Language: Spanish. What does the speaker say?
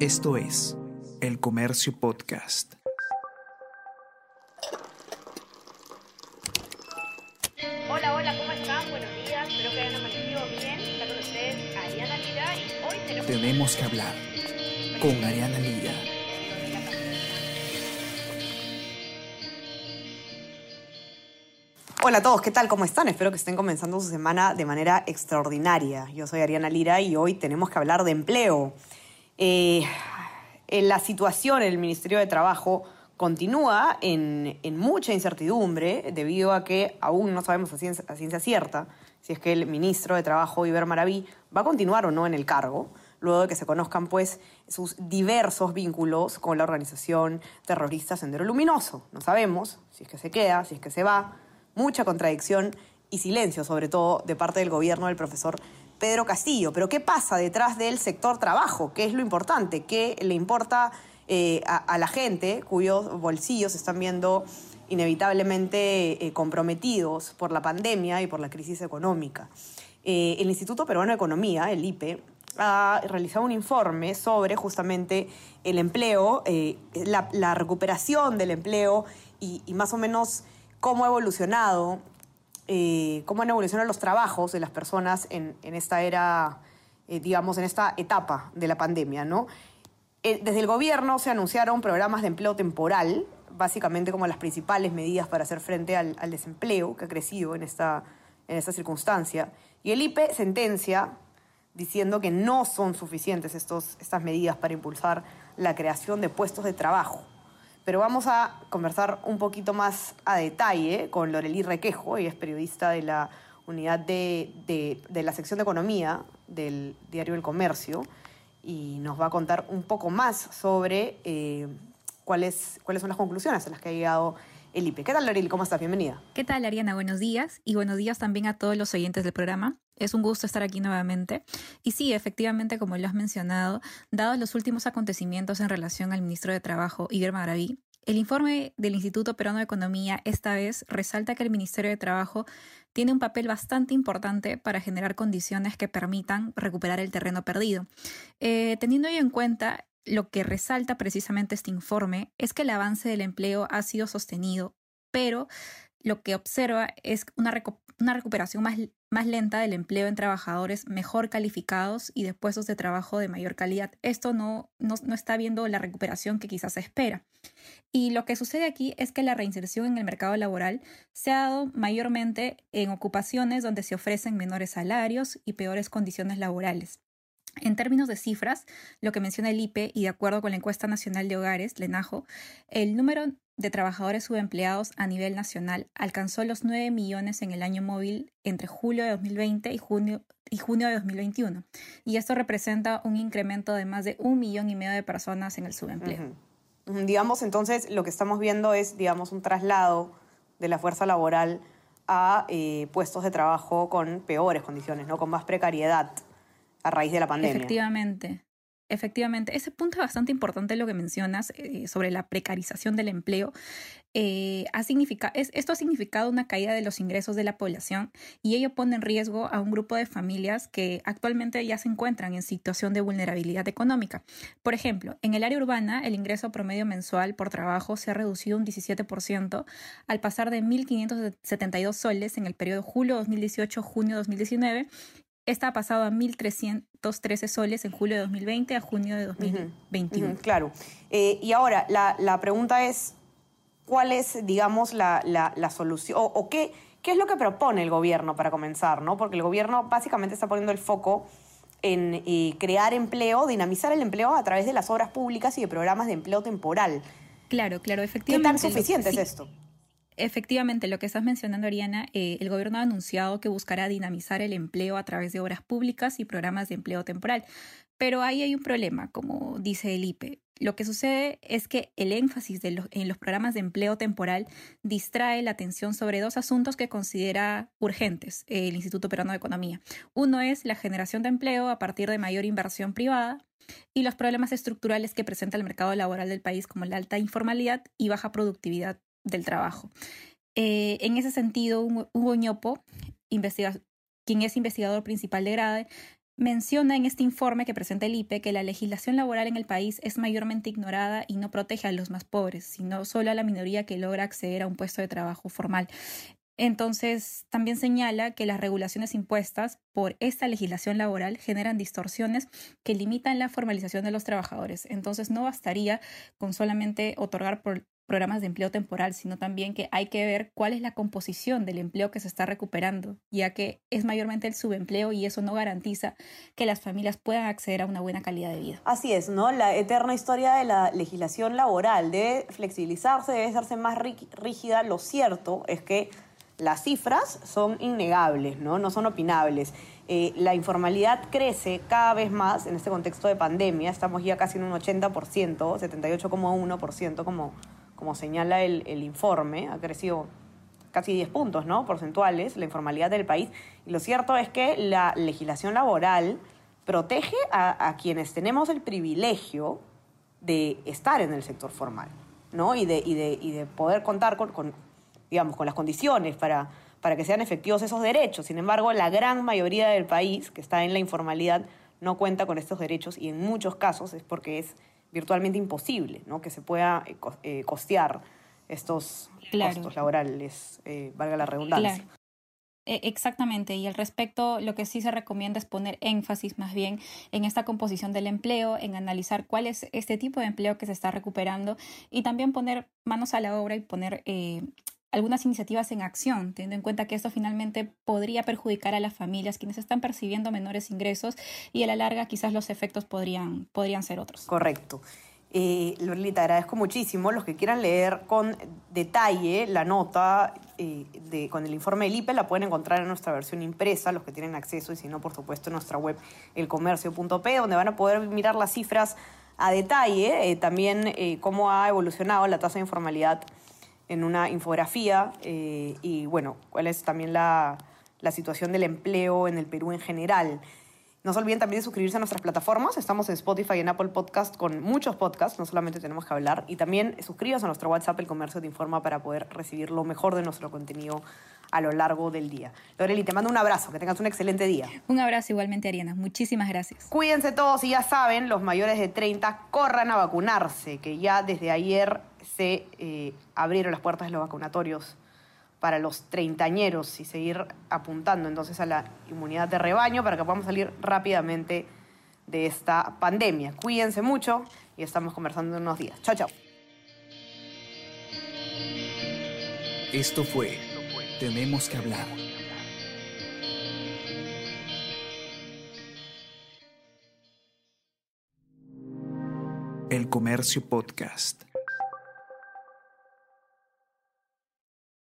Esto es El Comercio Podcast. Hola, hola, ¿cómo están? Buenos días, espero que hayan amanecido bien. Está con ustedes Ariana Lira y hoy tenemos... Tenemos que hablar con Ariana Lira. Hola a todos, ¿qué tal? ¿Cómo están? Espero que estén comenzando su semana de manera extraordinaria. Yo soy Ariana Lira y hoy tenemos que hablar de empleo. Eh, la situación en el Ministerio de Trabajo continúa en, mucha incertidumbre debido a que aún no sabemos a ciencia, ciencia cierta si es que el ministro de Trabajo, Iber Maraví, va a continuar o no en el cargo, luego de que se conozcan pues sus diversos vínculos con la organización terrorista Sendero Luminoso. No sabemos si es que se queda, si es que se va. Mucha contradicción y silencio, sobre todo de parte del gobierno del profesor Pedro Castillo. Pero ¿qué pasa detrás del sector trabajo? ¿Qué es lo importante? ¿Qué le importa eh, a, la gente cuyos bolsillos están viendo inevitablemente eh, comprometidos por la pandemia y por la crisis económica? Eh, el Instituto Peruano de Economía, el IPE, ha realizado un informe sobre justamente el empleo, la, recuperación del empleo y más o menos cómo ha evolucionado eh, cómo han evolucionado los trabajos de las personas en, esta era, eh, digamos, en esta etapa de la pandemia, ¿no? Eh, desde el gobierno se anunciaron programas de empleo temporal, básicamente como las principales medidas para hacer frente al, al desempleo que ha crecido en esta, en esta circunstancia. Y el IPE sentencia diciendo que no son suficientes estos, estas medidas para impulsar la creación de puestos de trabajo pero vamos a conversar un poquito más a detalle con Lorelí Requejo, ella es periodista de la unidad de, de, la sección de economía del diario El Comercio y nos va a contar un poco más sobre eh, cuáles, cuáles son las conclusiones a las que ha llegado el IPE. ¿Qué tal, Lorelí? ¿Cómo estás? Bienvenida. ¿Qué tal, Ariana? Buenos días y buenos días también a todos los oyentes del programa. Es un gusto estar aquí nuevamente. Y sí, efectivamente, como lo has mencionado, dados los últimos acontecimientos en relación al ministro de Trabajo, Iber Maraví, el informe del Instituto Peruano de Economía esta vez resalta que el Ministerio de Trabajo tiene un papel bastante importante para generar condiciones que permitan recuperar el terreno perdido. Eh, teniendo ello en cuenta, lo que resalta precisamente este informe es que el avance del empleo ha sido sostenido, pero lo que observa es una, recu una recuperación más, más, lenta del empleo en trabajadores mejor calificados y de puestos de trabajo de mayor calidad. Esto no, no, no, está viendo la recuperación que quizás se espera. Y lo que sucede aquí es que la reinserción en el mercado laboral se ha dado mayormente en ocupaciones donde se ofrecen menores salarios y peores condiciones laborales. En términos de cifras, lo que menciona el IPE y de acuerdo con la encuesta nacional de hogares, LENAJO, el número de trabajadores subempleados a nivel nacional alcanzó los 9 millones en el año móvil entre julio de 2020 y junio, y junio de 2021. Y esto representa un incremento de más de un millón y medio de personas en el subempleo. Digamos, entonces, lo que estamos viendo es, digamos, un traslado de la fuerza laboral a eh, puestos de trabajo con peores condiciones, ¿no? Con más precariedad a raíz de la pandemia. Efectivamente. Efectivamente, ese punto es bastante importante lo que mencionas eh, sobre la precarización del empleo. Eh, ha significa, es, esto ha significado una caída de los ingresos de la población y ello pone en riesgo a un grupo de familias que actualmente ya se encuentran en situación de vulnerabilidad económica. Por ejemplo, en el área urbana, el ingreso promedio mensual por trabajo se ha reducido un 17% al pasar de 1.572 soles en el periodo julio 2018-junio 2019 esta ha pasado a 1.313 soles en julio de 2020 a junio de 2021. Uh -huh, claro. Eh, y ahora, la, la, pregunta es, ¿cuál es, digamos, la, la, la solución? O, o, qué, qué es lo que propone el gobierno para comenzar? ¿no? Porque el gobierno básicamente está poniendo el foco en eh, crear empleo, dinamizar el empleo a través de las obras públicas y de programas de empleo temporal. Claro, claro, efectivamente. ¿Qué tan suficiente es esto? Efectivamente, lo que estás mencionando, Ariana, eh, el gobierno ha anunciado que buscará dinamizar el empleo a través de obras públicas y programas de empleo temporal. Pero ahí hay un problema, como dice el IPE. Lo que sucede es que el énfasis en los programas de empleo temporal distrae la atención sobre dos asuntos que considera urgentes el Instituto Peruano de Economía. Uno es la generación de empleo a partir de mayor inversión privada y los problemas estructurales que presenta el mercado laboral del país como la alta informalidad y baja productividad del trabajo. Eh, en ese sentido, Hugo Ñopo, quien es investigador principal de GRADE, menciona en este informe que presenta el IPE que la legislación laboral en el país es mayormente ignorada y no protege a los más pobres, sino solo a la minoría que logra acceder a un puesto de trabajo formal. Entonces, también señala que las regulaciones impuestas por esta legislación laboral generan distorsiones que limitan la formalización de los trabajadores. Entonces, no bastaría con solamente otorgar programas de empleo temporal, sino también que hay que ver cuál es la composición del empleo que se está recuperando, ya que es mayormente el subempleo y eso no garantiza que las familias puedan acceder a una buena calidad de vida. Así es, ¿no? La eterna historia de la legislación laboral debe flexibilizarse, debe hacerse más rígida. Lo cierto es que las cifras son innegables, no, no son opinables. Eh, la informalidad crece cada vez más en este contexto de pandemia. Estamos ya casi en un 80%, 78,1% como, como señala el, informe. Ha crecido casi 10 puntos ¿no? porcentuales la informalidad del país. Y lo cierto es que la legislación laboral protege a, quienes tenemos el privilegio de estar en el sector formal ¿no? y, de, y, de, y de poder contar con digamos, con las condiciones para, para que sean efectivos esos derechos. Sin embargo, la gran mayoría del país que está en la informalidad no cuenta con estos derechos y en muchos casos es porque es virtualmente imposible ¿no? que se pueda eh, eh, costear estos costos laborales, eh, valga la redundancia. E, exactamente, y al respecto lo que sí se recomienda es poner énfasis más bien en esta composición del empleo, en analizar cuál es este tipo de empleo que se está recuperando y también poner manos a la obra y poner eh, algunas iniciativas en acción, teniendo en cuenta que esto finalmente podría perjudicar a las familias quienes están percibiendo menores ingresos y a la larga quizás los efectos podrían, podrían ser otros. Correcto. Eh, agradezco muchísimo. Los que quieran leer con detalle la nota eh, de, con el informe del IPE la pueden encontrar en nuestra versión impresa, los que tienen acceso, y si no, por supuesto, en nuestra web elcomercio.p, donde van a poder mirar las cifras a detalle, eh, también eh, cómo ha evolucionado la tasa de informalidad en una infografía eh, y bueno, cuál es también la, la, situación del empleo en el Perú en general. No se olviden también de suscribirse a nuestras plataformas. Estamos en Spotify y en Apple Podcast con muchos podcasts, no solamente tenemos que hablar. Y también suscríbanse a nuestro WhatsApp, El Comercio Te Informa, para poder recibir lo mejor de nuestro contenido a lo largo del día. Loreli, te mando un abrazo, que tengas un excelente día. Un abrazo igualmente, Ariana. Muchísimas gracias. Cuídense todos y ya saben, los mayores de 30 corran a vacunarse, que ya desde ayer se eh, abrieron las puertas de los vacunatorios para los treintañeros y seguir apuntando entonces a la inmunidad de rebaño para que podamos salir rápidamente de esta pandemia. Cuídense mucho y estamos conversando en unos días. Chao, chao. Esto fue Tenemos que hablar. El Comercio Podcast.